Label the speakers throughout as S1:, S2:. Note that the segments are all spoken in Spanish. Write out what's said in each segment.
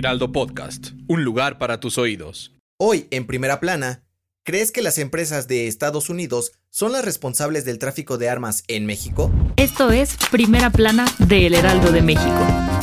S1: Heraldo Podcast, un lugar para tus oídos.
S2: Hoy, en primera plana, ¿crees que las empresas de Estados Unidos son las responsables del tráfico de armas en México?
S3: Esto es Primera Plana de El Heraldo de México.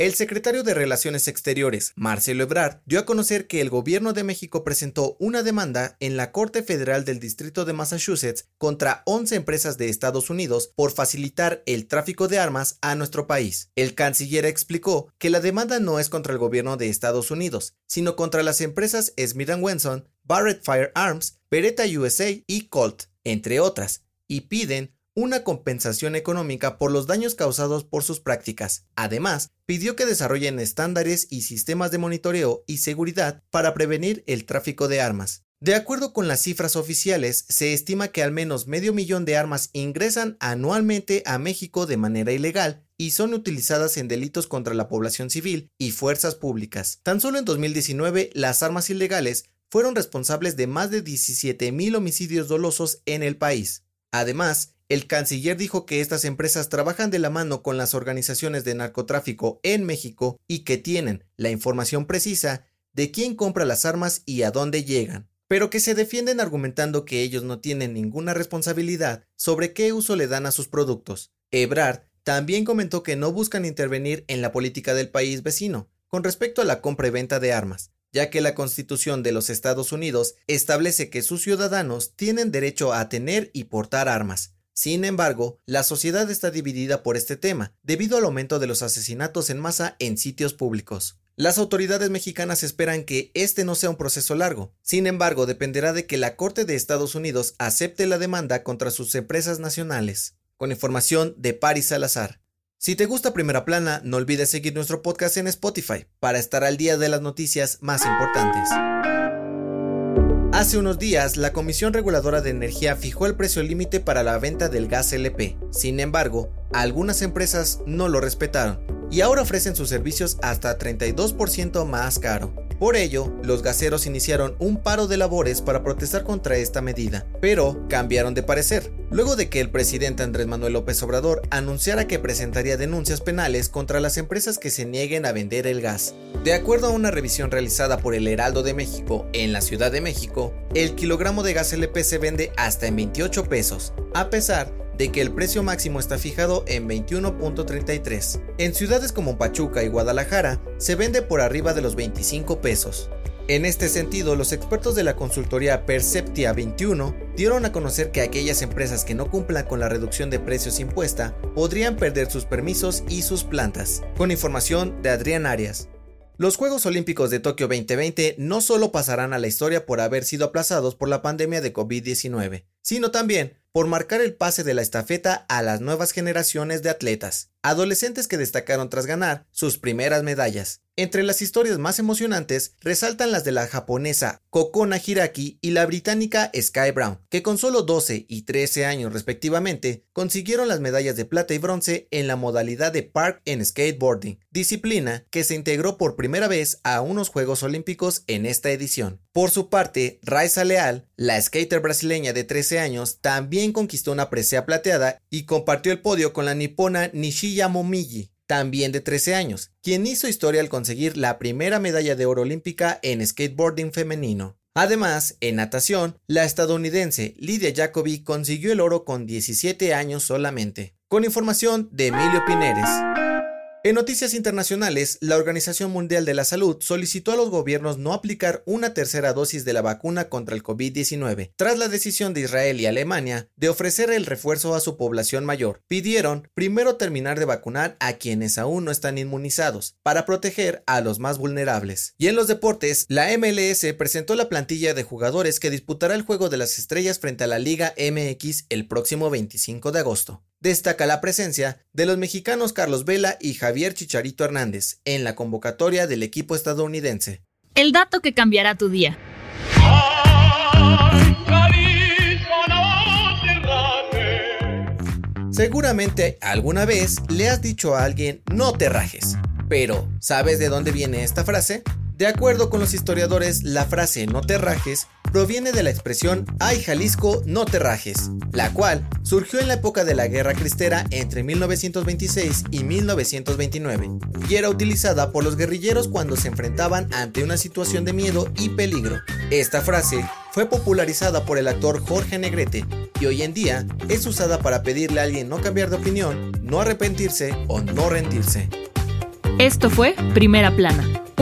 S2: El secretario de Relaciones Exteriores, Marcelo Ebrard, dio a conocer que el gobierno de México presentó una demanda en la Corte Federal del Distrito de Massachusetts contra 11 empresas de Estados Unidos por facilitar el tráfico de armas a nuestro país. El canciller explicó que la demanda no es contra el gobierno de Estados Unidos, sino contra las empresas Smith Wesson, Barrett Firearms, Beretta USA y Colt, entre otras, y piden una compensación económica por los daños causados por sus prácticas. Además, pidió que desarrollen estándares y sistemas de monitoreo y seguridad para prevenir el tráfico de armas. De acuerdo con las cifras oficiales, se estima que al menos medio millón de armas ingresan anualmente a México de manera ilegal y son utilizadas en delitos contra la población civil y fuerzas públicas. Tan solo en 2019, las armas ilegales fueron responsables de más de 17 mil homicidios dolosos en el país. Además, el canciller dijo que estas empresas trabajan de la mano con las organizaciones de narcotráfico en México y que tienen la información precisa de quién compra las armas y a dónde llegan, pero que se defienden argumentando que ellos no tienen ninguna responsabilidad sobre qué uso le dan a sus productos. Ebrard también comentó que no buscan intervenir en la política del país vecino con respecto a la compra y venta de armas, ya que la Constitución de los Estados Unidos establece que sus ciudadanos tienen derecho a tener y portar armas, sin embargo, la sociedad está dividida por este tema, debido al aumento de los asesinatos en masa en sitios públicos. Las autoridades mexicanas esperan que este no sea un proceso largo. Sin embargo, dependerá de que la Corte de Estados Unidos acepte la demanda contra sus empresas nacionales. Con información de Paris Salazar. Si te gusta Primera Plana, no olvides seguir nuestro podcast en Spotify para estar al día de las noticias más importantes. Hace unos días, la Comisión Reguladora de Energía fijó el precio límite para la venta del gas LP. Sin embargo, algunas empresas no lo respetaron y ahora ofrecen sus servicios hasta 32% más caro. Por ello, los gaseros iniciaron un paro de labores para protestar contra esta medida, pero cambiaron de parecer, luego de que el presidente Andrés Manuel López Obrador anunciara que presentaría denuncias penales contra las empresas que se nieguen a vender el gas. De acuerdo a una revisión realizada por el Heraldo de México en la Ciudad de México, el kilogramo de gas LP se vende hasta en 28 pesos, a pesar de que el precio máximo está fijado en 21.33. En ciudades como Pachuca y Guadalajara se vende por arriba de los 25 pesos. En este sentido, los expertos de la consultoría Perceptia 21 dieron a conocer que aquellas empresas que no cumplan con la reducción de precios impuesta podrían perder sus permisos y sus plantas. Con información de Adrián Arias. Los Juegos Olímpicos de Tokio 2020 no solo pasarán a la historia por haber sido aplazados por la pandemia de COVID-19, sino también por marcar el pase de la estafeta a las nuevas generaciones de atletas, adolescentes que destacaron tras ganar sus primeras medallas. Entre las historias más emocionantes resaltan las de la japonesa Kokona Hiraki y la británica Sky Brown, que con solo 12 y 13 años respectivamente consiguieron las medallas de plata y bronce en la modalidad de Park en Skateboarding, disciplina que se integró por primera vez a unos Juegos Olímpicos en esta edición. Por su parte, Raisa Leal, la skater brasileña de 13 años, también conquistó una presea plateada y compartió el podio con la nipona Nishiya Momiji, también de 13 años, quien hizo historia al conseguir la primera medalla de oro olímpica en skateboarding femenino. Además, en natación, la estadounidense Lidia Jacobi consiguió el oro con 17 años solamente. Con información de Emilio Pineres. En noticias internacionales, la Organización Mundial de la Salud solicitó a los gobiernos no aplicar una tercera dosis de la vacuna contra el COVID-19, tras la decisión de Israel y Alemania de ofrecer el refuerzo a su población mayor. Pidieron primero terminar de vacunar a quienes aún no están inmunizados, para proteger a los más vulnerables. Y en los deportes, la MLS presentó la plantilla de jugadores que disputará el Juego de las Estrellas frente a la Liga MX el próximo 25 de agosto. Destaca la presencia de los mexicanos Carlos Vela y Javier Chicharito Hernández en la convocatoria del equipo estadounidense.
S3: El dato que cambiará tu día.
S2: Seguramente alguna vez le has dicho a alguien no te rajes, pero ¿sabes de dónde viene esta frase? De acuerdo con los historiadores, la frase no te rajes proviene de la expresión Ay Jalisco, no te rajes, la cual surgió en la época de la Guerra Cristera entre 1926 y 1929 y era utilizada por los guerrilleros cuando se enfrentaban ante una situación de miedo y peligro. Esta frase fue popularizada por el actor Jorge Negrete y hoy en día es usada para pedirle a alguien no cambiar de opinión, no arrepentirse o no rendirse.
S3: Esto fue Primera Plana